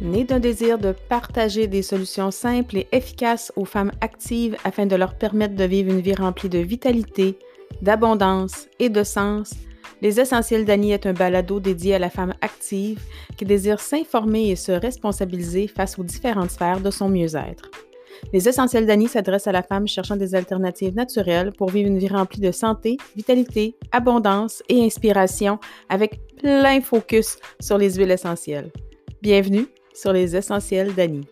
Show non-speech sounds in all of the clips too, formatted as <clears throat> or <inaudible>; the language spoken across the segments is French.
né d'un désir de partager des solutions simples et efficaces aux femmes actives afin de leur permettre de vivre une vie remplie de vitalité, d'abondance et de sens, Les Essentiels d'Annie est un balado dédié à la femme active qui désire s'informer et se responsabiliser face aux différentes sphères de son mieux-être. Les Essentiels d'Annie s'adressent à la femme cherchant des alternatives naturelles pour vivre une vie remplie de santé, vitalité, abondance et inspiration avec plein focus sur les huiles essentielles. Bienvenue sur les Essentiels d'Annie.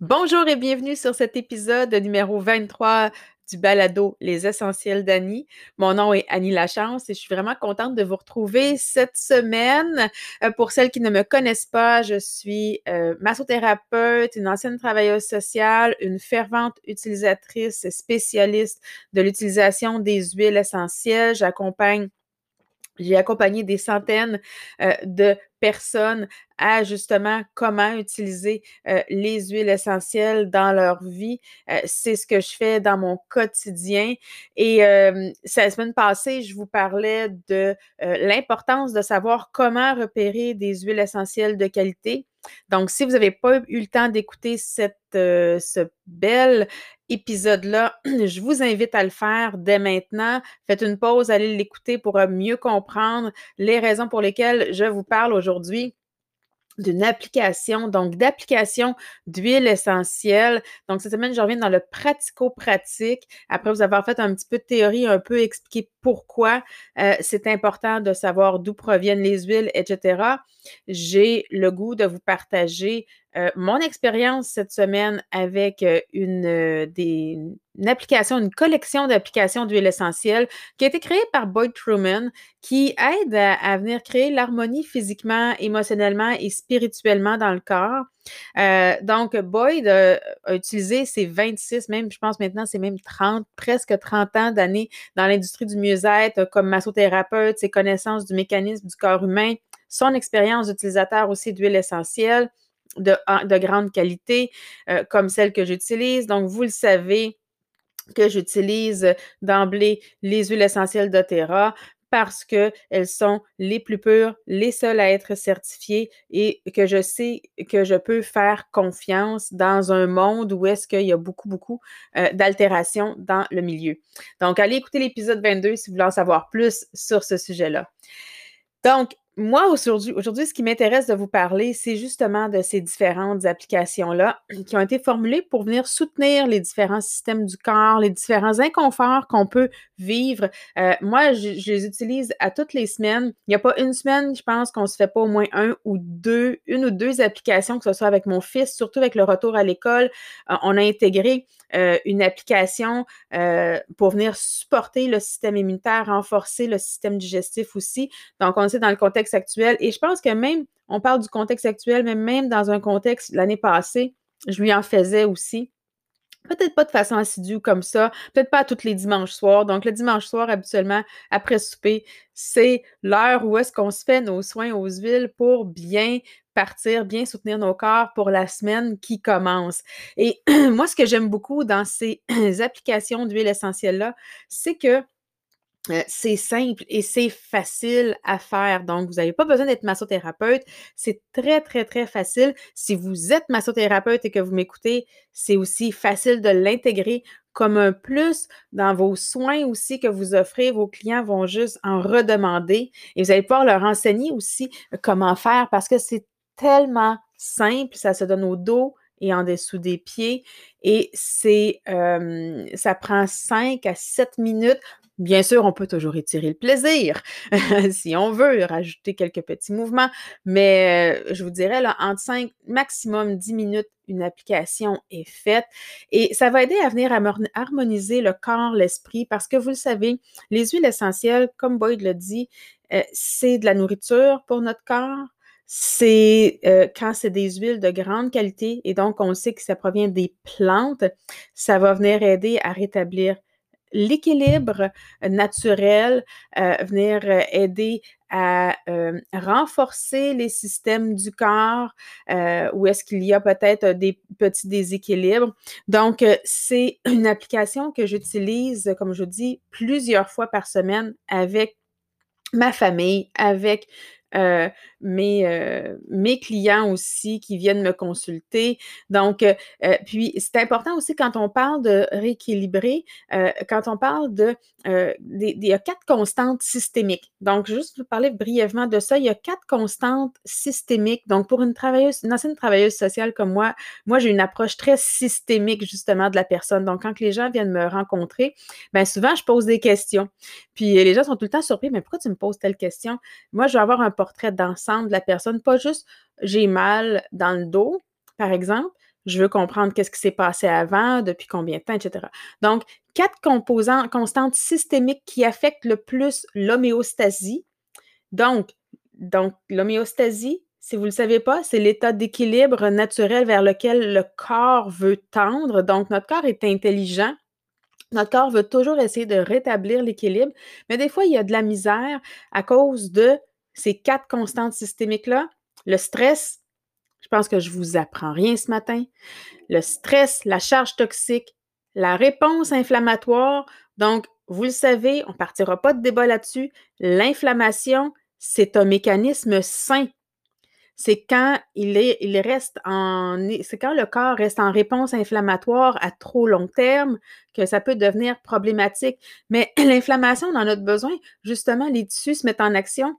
Bonjour et bienvenue sur cet épisode numéro 23 du balado Les Essentiels d'Annie. Mon nom est Annie Lachance et je suis vraiment contente de vous retrouver cette semaine. Euh, pour celles qui ne me connaissent pas, je suis euh, massothérapeute, une ancienne travailleuse sociale, une fervente utilisatrice spécialiste de l'utilisation des huiles essentielles. J'accompagne j'ai accompagné des centaines euh, de personnes à justement comment utiliser euh, les huiles essentielles dans leur vie. Euh, c'est ce que je fais dans mon quotidien. Et la semaine passée, je vous parlais de l'importance de savoir comment repérer des huiles essentielles de qualité. Donc, si vous n'avez pas eu le temps d'écouter cette, ce bel épisode-là, <clears throat> je vous invite à le faire dès maintenant. Faites une pause, allez l'écouter pour mieux comprendre les raisons pour lesquelles je vous parle aujourd'hui d'une application, donc d'application d'huile essentielle. Donc, cette semaine, je reviens dans le pratico-pratique. Après vous avoir fait un petit peu de théorie, un peu expliquer pourquoi euh, c'est important de savoir d'où proviennent les huiles, etc. J'ai le goût de vous partager euh, mon expérience cette semaine avec euh, une, des, une application, une collection d'applications d'huile essentielle qui a été créée par Boyd Truman, qui aide à, venir créer l'harmonie physiquement, émotionnellement et spirituellement dans le corps. Euh, donc, Boyd a utilisé ses 26, même je pense maintenant c'est même 30, presque 30 ans d'années dans l'industrie du mieux-être comme massothérapeute, ses connaissances du mécanisme du corps humain, son expérience d'utilisateur aussi d'huile essentielle de, de grande qualité, euh, comme celle que j'utilise. Donc, vous le savez, que j'utilise d'emblée les huiles essentielles d'Otera parce qu'elles sont les plus pures, les seules à être certifiées et que je sais que je peux faire confiance dans un monde où est-ce qu'il y a beaucoup, beaucoup euh, d'altérations dans le milieu. Donc, allez écouter l'épisode 22 si vous voulez en savoir plus sur ce sujet-là. Donc, moi, aujourd'hui, ce qui m'intéresse de vous parler, c'est justement de ces différentes applications-là qui ont été formulées pour venir soutenir les différents systèmes du corps, les différents inconforts qu'on peut vivre. Euh, moi, je, les utilise à toutes les semaines. Il n'y a pas une semaine, je pense, qu'on se fait pas au moins un ou deux, une ou deux applications, que ce soit avec mon fils, surtout avec le retour à l'école. Euh, on a intégré euh, une application pour venir supporter le système immunitaire, renforcer le système digestif aussi. Donc, on sait dans le contexte actuel. Et je pense que même, on parle du contexte actuel, mais même dans un contexte l'année passée, je lui en faisais aussi. Peut-être pas de façon assidue comme ça, peut-être pas tous les dimanches soirs. Donc, le dimanche soir, habituellement, après souper, c'est l'heure où est-ce qu'on se fait nos soins aux huiles pour bien partir, bien soutenir nos corps pour la semaine qui commence. Et <clears throat> moi, ce que j'aime beaucoup dans ces <clears throat> applications d'huile essentielle-là, c'est que euh, c'est simple et c'est facile à faire. Donc, vous n'avez pas besoin d'être massothérapeute. C'est très, très, très facile. Si vous êtes massothérapeute et que vous m'écoutez, c'est aussi facile de l'intégrer comme un plus dans vos soins aussi que vous offrez. Vos clients vont juste en redemander et vous allez pouvoir leur enseigner aussi comment faire parce que c'est tellement simple. Ça se donne au dos, et en dessous des pieds. Et ça prend 5 à 7 minutes Bien sûr, on peut toujours étirer le plaisir <laughs> si on veut, rajouter quelques petits mouvements, mais euh, je vous dirais, là, entre 5, maximum 10 minutes, une application est faite et ça va aider à venir harmoniser le corps, l'esprit, parce que vous le savez, les huiles essentielles, comme Boyd le dit, euh, c'est de la nourriture pour notre corps, c'est euh, quand c'est des huiles de grande qualité et donc on sait que ça provient des plantes, ça va venir aider à rétablir l'équilibre naturel, euh, venir euh, aider à renforcer les systèmes du corps où est-ce qu'il y a peut-être des petits déséquilibres. Donc, c'est <clears throat> une application que j'utilise, comme je dis, plusieurs fois par semaine avec ma famille, avec euh, mes, euh, mes clients aussi qui viennent me consulter. Donc, euh, puis c'est important aussi quand on parle de rééquilibrer, quand on parle de, il y a quatre constantes systémiques. Donc, juste vous parler brièvement de ça, il y a quatre constantes systémiques. Donc, pour une travailleuse, une ancienne travailleuse sociale comme moi, moi, j'ai une approche très systémique justement de la personne. Donc, quand les gens viennent me rencontrer, bien souvent, je pose des questions. Puis les gens sont tout le temps surpris, mais pourquoi tu me poses telle question? Moi, je vais avoir un portrait d'ensemble de la personne, pas juste j'ai mal dans le dos, par exemple. Je veux comprendre qu'est-ce qui s'est passé avant, depuis combien de temps, etc. Donc, quatre composants constantes systémiques qui affectent le plus l'homéostasie. Donc, donc l'homéostasie, si vous ne le savez pas, c'est l'état d'équilibre naturel vers lequel le corps veut tendre. Donc, notre corps est intelligent. Notre corps veut toujours essayer de rétablir l'équilibre, mais des fois, il y a de la misère à cause de ces quatre constantes systémiques-là. Le stress, je pense que je vous apprends rien ce matin. Le stress, la charge toxique, la réponse inflammatoire. Donc, vous le savez, on ne partira pas de débat là-dessus. L'inflammation, c'est un mécanisme sain c'est quand il, est, il reste en. C'est quand le corps reste en réponse inflammatoire à trop long terme que ça peut devenir problématique. Mais <clears throat> l'inflammation, on en a besoin. Justement, les tissus se mettent en action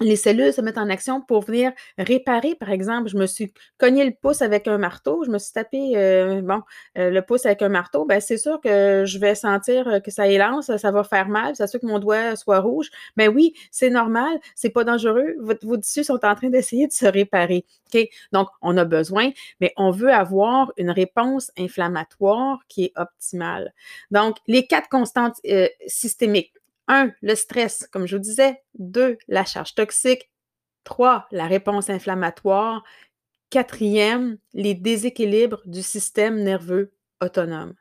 les cellules se mettent en action pour venir réparer. Par exemple, je me suis cogné le pouce avec un marteau, je me suis tapé euh, bon, euh, le pouce avec un marteau, ben c'est sûr que je vais sentir que ça élance, ça va faire mal, c'est sûr que mon doigt soit rouge. Mais ben oui, c'est normal, c'est pas dangereux. vos tissus sont en train d'essayer de se réparer. OK? Donc, on a besoin, mais on veut avoir une réponse inflammatoire qui est optimale. Donc, les quatre constantes euh, systémiques un, le stress, comme je vous disais. Deux, la charge toxique. Trois, la réponse inflammatoire. Quatrième, les déséquilibres du système nerveux autonome.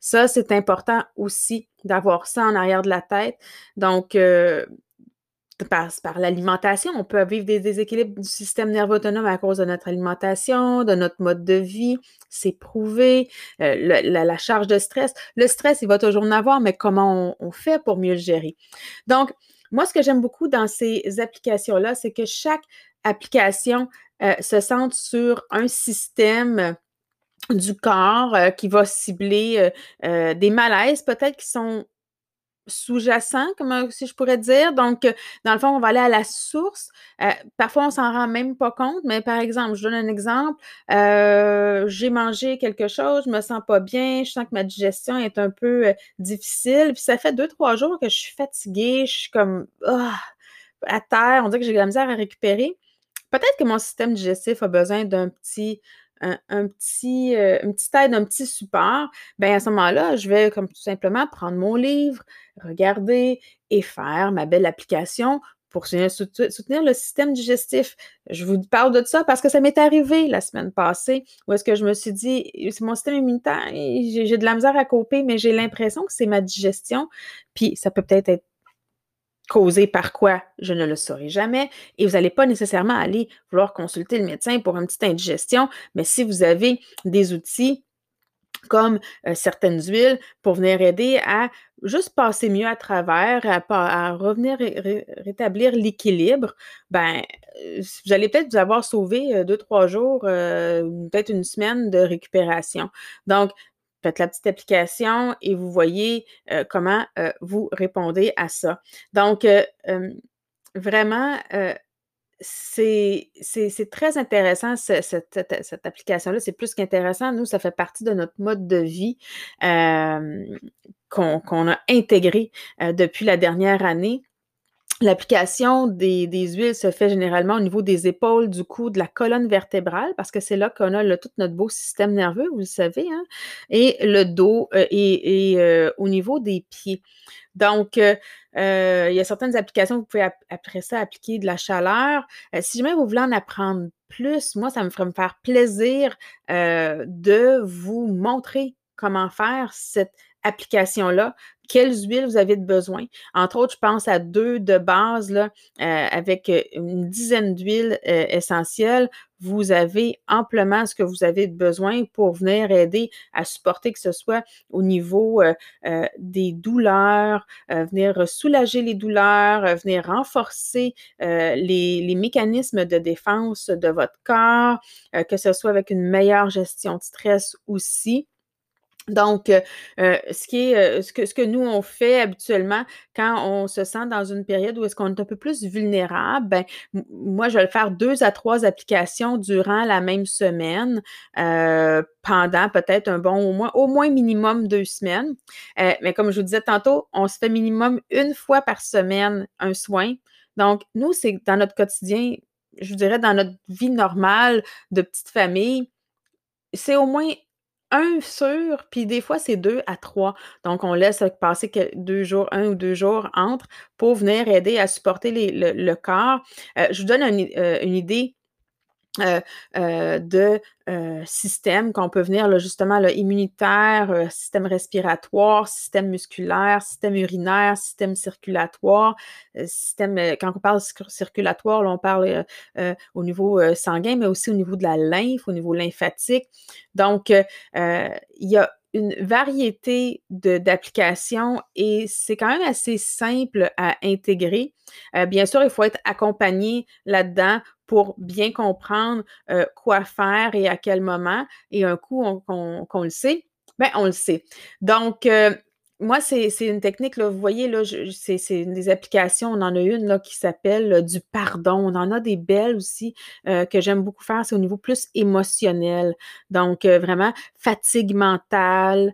Ça, c'est important aussi d'avoir ça en arrière de la tête. Donc, euh, par l'alimentation. On peut vivre des déséquilibres du système nerveux autonome à cause de notre alimentation, de notre mode de vie. C'est prouvé. Euh, la, charge de stress. Le stress, il va toujours en avoir, mais comment on, fait pour mieux le gérer? Donc, moi, ce que j'aime beaucoup dans ces applications-là, c'est que chaque application euh, se centre sur un système du corps euh, qui va cibler des malaises peut-être qui sont sous-jacent, comme si je pourrais dire. Donc, euh, dans le fond, on va aller à la source. Euh, parfois, on s'en rend même pas compte, mais par exemple, je donne un exemple. Euh, j'ai mangé quelque chose, je me sens pas bien, je sens que ma digestion est un peu difficile. Puis ça fait deux, trois jours que je suis fatiguée, je suis comme ah, à terre, on dirait que j'ai de la misère à récupérer. Peut-être que mon système digestif a besoin d'un petit un, petit, euh, une aide, un petit support, bien à ce moment-là, je vais comme tout simplement prendre mon livre, regarder et faire ma belle application pour soutenir le système digestif. Je vous parle de ça parce que ça m'est arrivé la semaine passée où est-ce que je me suis dit, c'est mon système immunitaire, j'ai de la misère à couper, mais j'ai l'impression que c'est ma digestion. Puis ça peut peut-être être causé par quoi, je ne le saurai jamais. Et vous n'allez pas nécessairement aller vouloir consulter le médecin pour une petite indigestion, mais si vous avez des outils comme euh, certaines huiles pour venir aider à juste passer mieux à travers, à, revenir rétablir l'équilibre, ben euh, vous allez peut-être vous avoir sauvé euh, deux, trois jours, peut-être une semaine de récupération. Donc, faites la petite application et vous voyez euh, comment euh, vous répondez à ça. Donc, euh, vraiment, c'est très intéressant, cette, application-là. C'est plus qu'intéressant. Nous, ça fait partie de notre mode de vie qu'on a intégré depuis la dernière année. L'application des, huiles se fait généralement au niveau des épaules, du cou, de la colonne vertébrale, parce que c'est là qu'on a tout notre beau système nerveux, vous le savez, hein, et le dos euh, et, euh, au niveau des pieds. Donc, euh, il y a certaines applications, vous pouvez après ça appliquer de la chaleur. si jamais vous voulez en apprendre plus, moi, ça me ferait me faire plaisir de vous montrer comment faire cette application-là, quelles huiles vous avez besoin. Entre autres, je pense à deux de base euh, avec euh, une dizaine d'huiles euh, essentielles. vous avez amplement ce que vous avez besoin pour venir aider à supporter que ce soit au niveau des douleurs, venir soulager les douleurs, venir renforcer les, les, mécanismes de défense de votre corps, que ce soit avec une meilleure gestion de stress aussi. Donc, euh, euh, ce, qui euh, ce, que, ce que nous, on fait habituellement quand on se sent dans une période où est-ce qu'on est un peu plus vulnérable, ben, moi, je vais le faire deux à trois applications durant la même semaine, pendant peut-être un bon, au moins, au moins minimum deux semaines. mais comme je vous disais tantôt, on se fait minimum une fois par semaine un soin. Donc, nous, c'est dans notre quotidien, je vous dirais, dans notre vie normale de petite famille, c'est au moins un sur, puis des fois, c'est deux à trois. Donc, on laisse passer deux jours, un ou deux jours entre pour venir aider à supporter le, corps. Euh, je vous donne euh, une idée euh, euh, de euh, systèmes qu'on peut venir justement là, immunitaire, système respiratoire, système musculaire, système urinaire, système circulatoire, système, quand on parle circulatoire, on parle au niveau sanguin, mais aussi au niveau de la lymphe, au niveau lymphatique. Donc, il y a une variété d'applications et c'est quand même assez simple à intégrer. bien sûr, il faut être accompagné là-dedans pour bien comprendre euh, quoi faire et à quel moment. Et un coup, qu'on le sait, bien, on le sait. Donc, euh, moi, c'est une technique, là, vous voyez, là, c'est des applications. On en a une là, qui s'appelle euh, du pardon. On en a des belles aussi que j'aime beaucoup faire. C'est au niveau plus émotionnel. Donc, vraiment, fatigue mentale,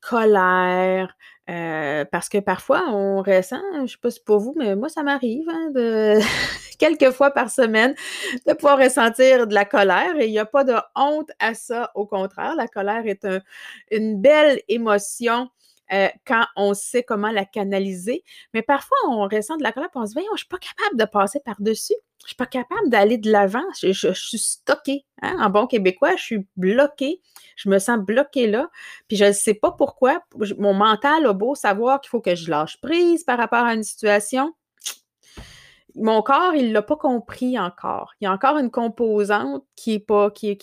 colère, parce que parfois, on ressent, je ne sais pas si pour vous, mais moi, ça m'arrive hein, de <laughs> quelques fois par semaine de pouvoir ressentir de la colère. Et il n'y a pas de honte à ça. Au contraire, la colère est une belle émotion. Euh, quand on sait comment la canaliser. Mais parfois, on ressent de la colère et on se dit, je ne suis pas capable de passer par-dessus. Je ne suis pas capable d'aller de l'avant. Je, suis stocké. Hein. En bon québécois, je suis bloqué. Je me sens bloqué là. Puis je ne sais pas pourquoi. Mon mental a beau savoir qu'il faut que je lâche prise par rapport à une situation mon corps, il ne l'a pas compris encore. Il y a encore une composante qui n'a pas, qui,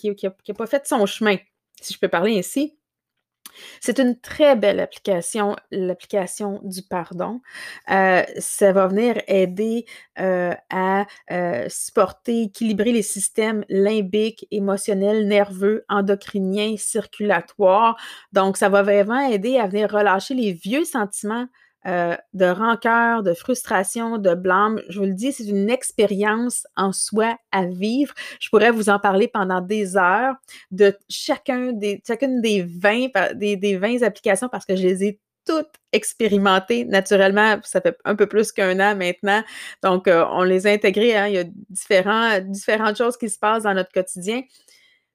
pas fait son chemin, si je peux parler ainsi. C'est une très belle application, l'application du pardon. Euh, ça va venir aider euh, à euh, supporter, équilibrer les systèmes limbiques, émotionnels, nerveux, endocriniens, circulatoires. Donc, ça va vraiment aider à venir relâcher les vieux sentiments euh, de rancœur, de frustration, de blâme. Je vous le dis, c'est une expérience en soi à vivre. Je pourrais vous en parler pendant des heures de chacun des, chacune des 20, des, des 20 applications parce que je les ai toutes expérimentées naturellement. Ça fait un peu plus qu'un an maintenant. Donc, euh, on les a intégrées. Hein. Il y a différents, différentes choses qui se passent dans notre quotidien.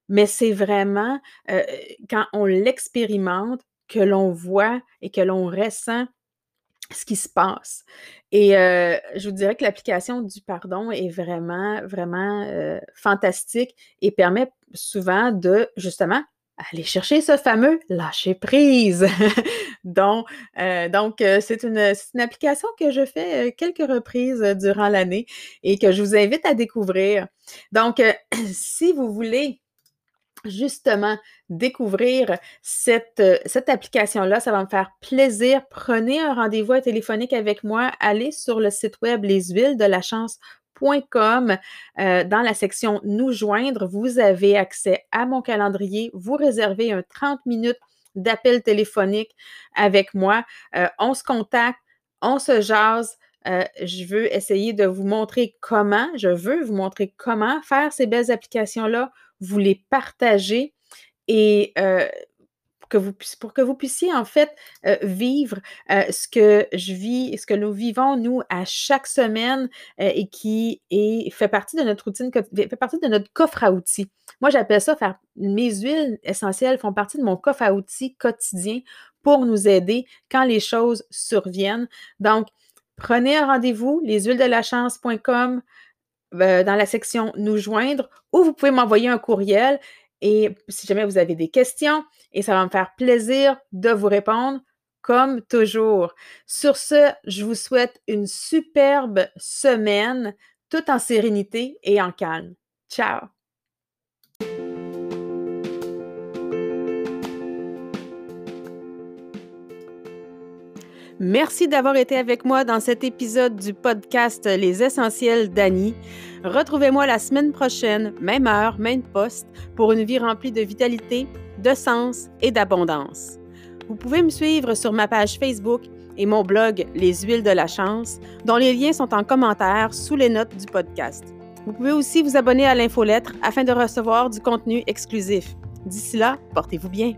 Mais c'est vraiment euh, quand on l'expérimente que l'on voit et que l'on ressent ce qui se passe. Et je vous dirais que l'application du pardon est vraiment, vraiment fantastique et permet souvent de justement aller chercher ce fameux lâcher prise. <laughs> donc, donc c'est une, une, application que je fais quelques reprises durant l'année et que je vous invite à découvrir. Donc, <clears throat> si vous voulez justement découvrir cette, euh, cette application-là. Ça va me faire plaisir. Prenez un rendez-vous téléphonique avec moi. Allez sur le site web leshuilesdelachance.com. Euh, dans la section Nous joindre, vous avez accès à mon calendrier. Vous réservez un 30 minutes d'appel téléphonique avec moi. Euh, on se contacte, on se jase. je veux essayer de vous montrer comment, je veux vous montrer comment faire ces belles applications-là vous les partagez et euh, que vous, pour que vous puissiez en fait euh, vivre euh, ce que je vis, ce que nous vivons nous à chaque semaine et qui fait partie de notre routine, fait partie de notre coffre à outils. Moi, j'appelle ça faire mes huiles essentielles font partie de mon coffre à outils quotidien pour nous aider quand les choses surviennent. Donc, prenez un rendez-vous, leshuilesdelachance.com. Euh, dans la section Nous joindre ou vous pouvez m'envoyer un courriel et si jamais vous avez des questions, et ça va me faire plaisir de vous répondre comme toujours. Sur ce, je vous souhaite une superbe semaine, tout en sérénité et en calme. Ciao! Merci d'avoir été avec moi dans cet épisode du podcast Les Essentiels d'Annie. Retrouvez-moi la semaine prochaine, même heure, même poste, pour une vie remplie de vitalité, de sens et d'abondance. Vous pouvez me suivre sur ma page Facebook et mon blog Les Huiles de la Chance, dont les liens sont en commentaire sous les notes du podcast. Vous pouvez aussi vous abonner à l'infolettre afin de recevoir du contenu exclusif. D'ici là, portez-vous bien.